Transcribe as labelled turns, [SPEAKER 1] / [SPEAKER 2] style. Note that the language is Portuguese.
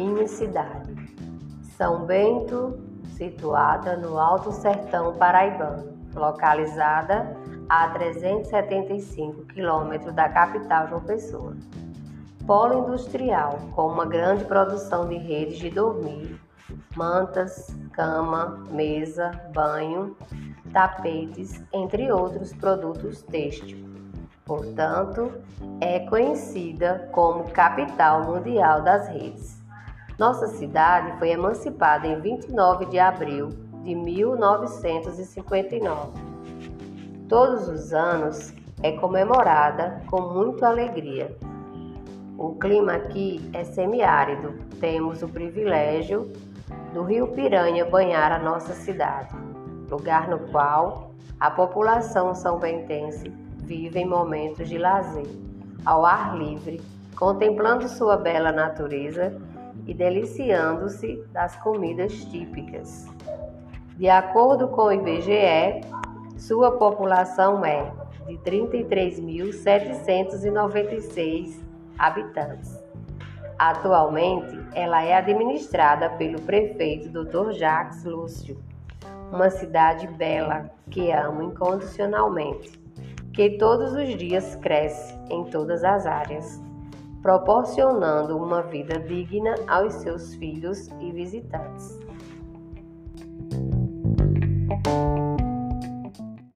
[SPEAKER 1] mini cidade. São Bento, situada no Alto Sertão Paraibano, localizada a 375 quilômetros da capital João Pessoa. Polo industrial, com uma grande produção de redes de dormir, mantas, cama, mesa, banho, tapetes, entre outros produtos têxteis. Portanto, é conhecida como capital mundial das redes. Nossa cidade foi emancipada em 29 de abril de 1959. Todos os anos é comemorada com muita alegria. O clima aqui é semiárido. Temos o privilégio do Rio Piranha banhar a nossa cidade, lugar no qual a população são-bentense vive em momentos de lazer, ao ar livre, contemplando sua bela natureza e deliciando-se das comidas típicas. De acordo com o IBGE, sua população é de 33.796 habitantes. Atualmente, ela é administrada pelo prefeito Dr. Jacques Lúcio, uma cidade bela que amo incondicionalmente que todos os dias cresce em todas as áreas, proporcionando uma vida digna aos seus filhos e visitantes.